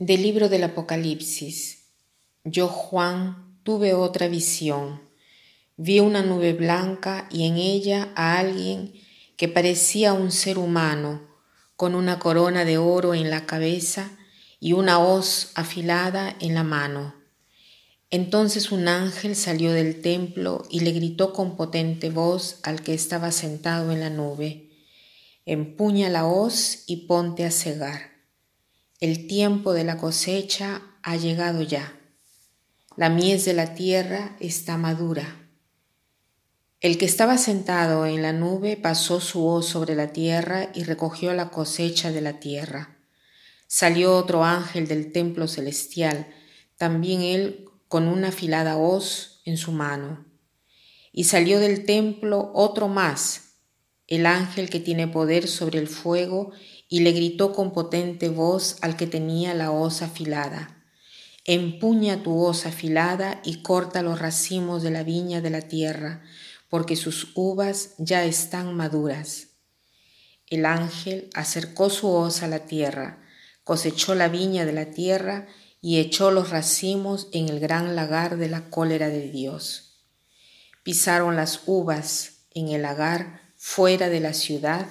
Del libro del Apocalipsis. Yo, Juan, tuve otra visión. Vi una nube blanca y en ella a alguien que parecía un ser humano, con una corona de oro en la cabeza y una hoz afilada en la mano. Entonces un ángel salió del templo y le gritó con potente voz al que estaba sentado en la nube, Empuña la hoz y ponte a cegar el tiempo de la cosecha ha llegado ya. La mies de la tierra está madura. El que estaba sentado en la nube pasó su hoz sobre la tierra y recogió la cosecha de la tierra. Salió otro ángel del templo celestial, también él con una afilada hoz en su mano. Y salió del templo otro más, el ángel que tiene poder sobre el fuego y le gritó con potente voz al que tenía la hoz afilada. Empuña tu hoz afilada y corta los racimos de la viña de la tierra, porque sus uvas ya están maduras. El ángel acercó su hoz a la tierra, cosechó la viña de la tierra y echó los racimos en el gran lagar de la cólera de Dios. Pisaron las uvas en el lagar fuera de la ciudad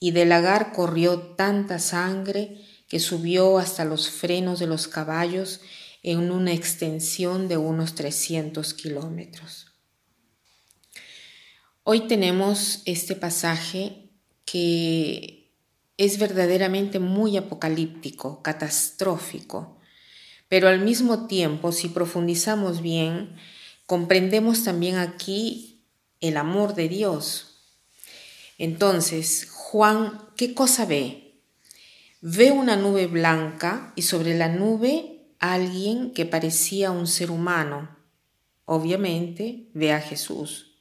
y del lagar corrió tanta sangre que subió hasta los frenos de los caballos en una extensión de unos 300 kilómetros. Hoy tenemos este pasaje que es verdaderamente muy apocalíptico, catastrófico, pero al mismo tiempo, si profundizamos bien, comprendemos también aquí el amor de Dios. Entonces, Juan, ¿qué cosa ve? Ve una nube blanca y sobre la nube alguien que parecía un ser humano. Obviamente ve a Jesús,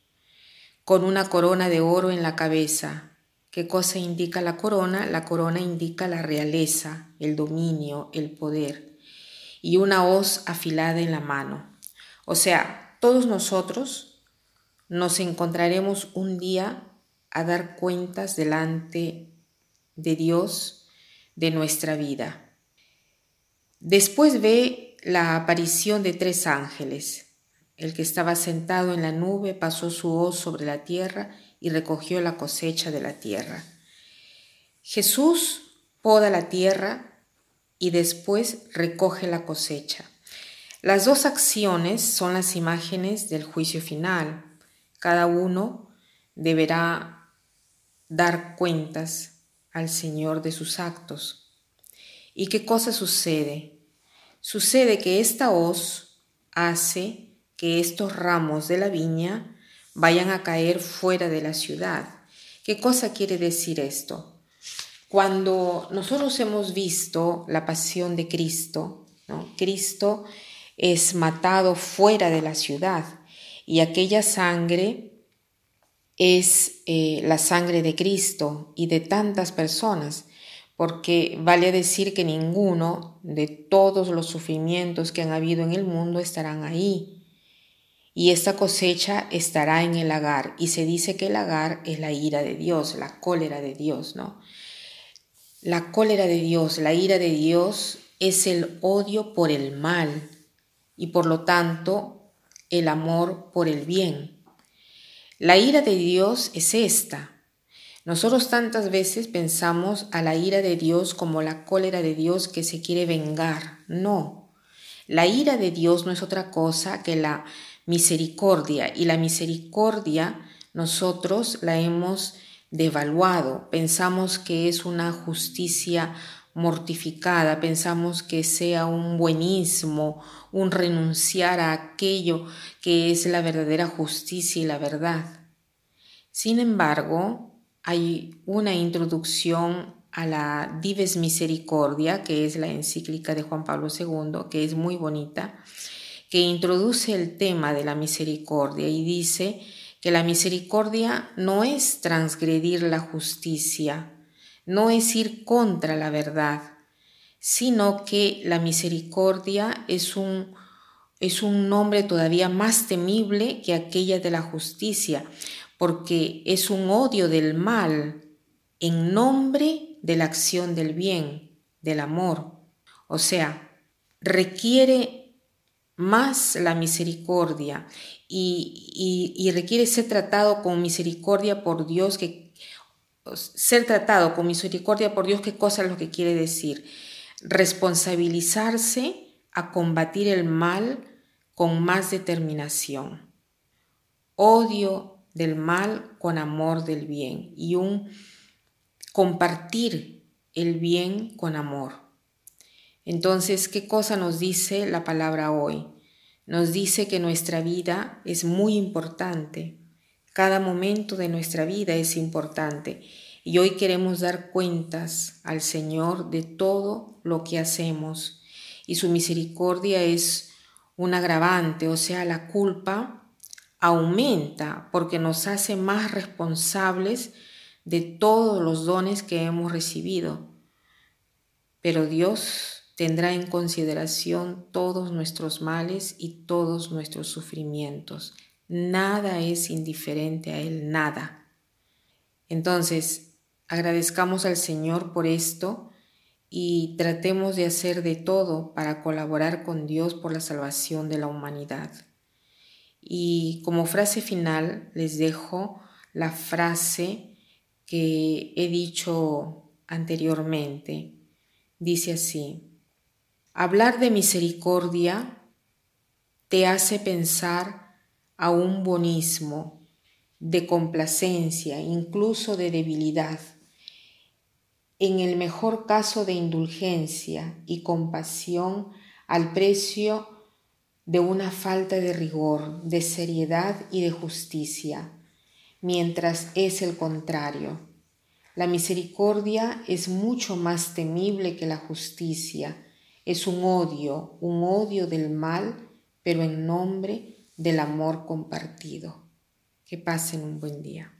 con una corona de oro en la cabeza. ¿Qué cosa indica la corona? La corona indica la realeza, el dominio, el poder, y una hoz afilada en la mano. O sea, todos nosotros nos encontraremos un día a dar cuentas delante de Dios de nuestra vida. Después ve la aparición de tres ángeles. El que estaba sentado en la nube pasó su hoz sobre la tierra y recogió la cosecha de la tierra. Jesús poda la tierra y después recoge la cosecha. Las dos acciones son las imágenes del juicio final. Cada uno deberá dar cuentas al Señor de sus actos. ¿Y qué cosa sucede? Sucede que esta hoz hace que estos ramos de la viña vayan a caer fuera de la ciudad. ¿Qué cosa quiere decir esto? Cuando nosotros hemos visto la pasión de Cristo, Cristo es matado fuera de la ciudad y aquella sangre es eh, la sangre de Cristo y de tantas personas, porque vale decir que ninguno de todos los sufrimientos que han habido en el mundo estarán ahí. Y esta cosecha estará en el lagar, y se dice que el lagar es la ira de Dios, la cólera de Dios, ¿no? La cólera de Dios, la ira de Dios es el odio por el mal y por lo tanto el amor por el bien. La ira de Dios es esta. Nosotros tantas veces pensamos a la ira de Dios como la cólera de Dios que se quiere vengar. No. La ira de Dios no es otra cosa que la misericordia y la misericordia nosotros la hemos devaluado. Pensamos que es una justicia mortificada, pensamos que sea un buenismo, un renunciar a aquello que es la verdadera justicia y la verdad. Sin embargo, hay una introducción a la Dives Misericordia, que es la encíclica de Juan Pablo II, que es muy bonita, que introduce el tema de la misericordia y dice que la misericordia no es transgredir la justicia, no es ir contra la verdad, sino que la misericordia es un, es un nombre todavía más temible que aquella de la justicia, porque es un odio del mal en nombre de la acción del bien, del amor. O sea, requiere más la misericordia y, requiere ser tratado con misericordia por Dios que ser tratado con misericordia por Dios, ¿qué cosa es lo que quiere decir? Responsabilizarse a combatir el mal con más determinación. Odio del mal con amor del bien y un compartir el bien con amor. Entonces, ¿qué cosa nos dice la palabra hoy? Nos dice que nuestra vida es muy importante. Cada momento de nuestra vida es importante. Y hoy queremos dar cuentas al Señor de todo lo que hacemos. Y su misericordia es un agravante, o sea, la culpa aumenta porque nos hace más responsables de todos los dones que hemos recibido. Pero Dios tendrá en consideración todos nuestros males y todos nuestros sufrimientos. Nada es indiferente a Él, nada. Entonces, agradezcamos al Señor por esto y tratemos de hacer de todo para colaborar con Dios por la salvación de la humanidad. Y como frase final les dejo la frase que he dicho anteriormente. Dice así, hablar de misericordia te hace pensar a un bonismo, de complacencia, incluso de debilidad, en el mejor caso de indulgencia y compasión al precio de una falta de rigor, de seriedad y de justicia, mientras es el contrario. La misericordia es mucho más temible que la justicia, es un odio, un odio del mal, pero en nombre del amor compartido. Que pasen un buen día.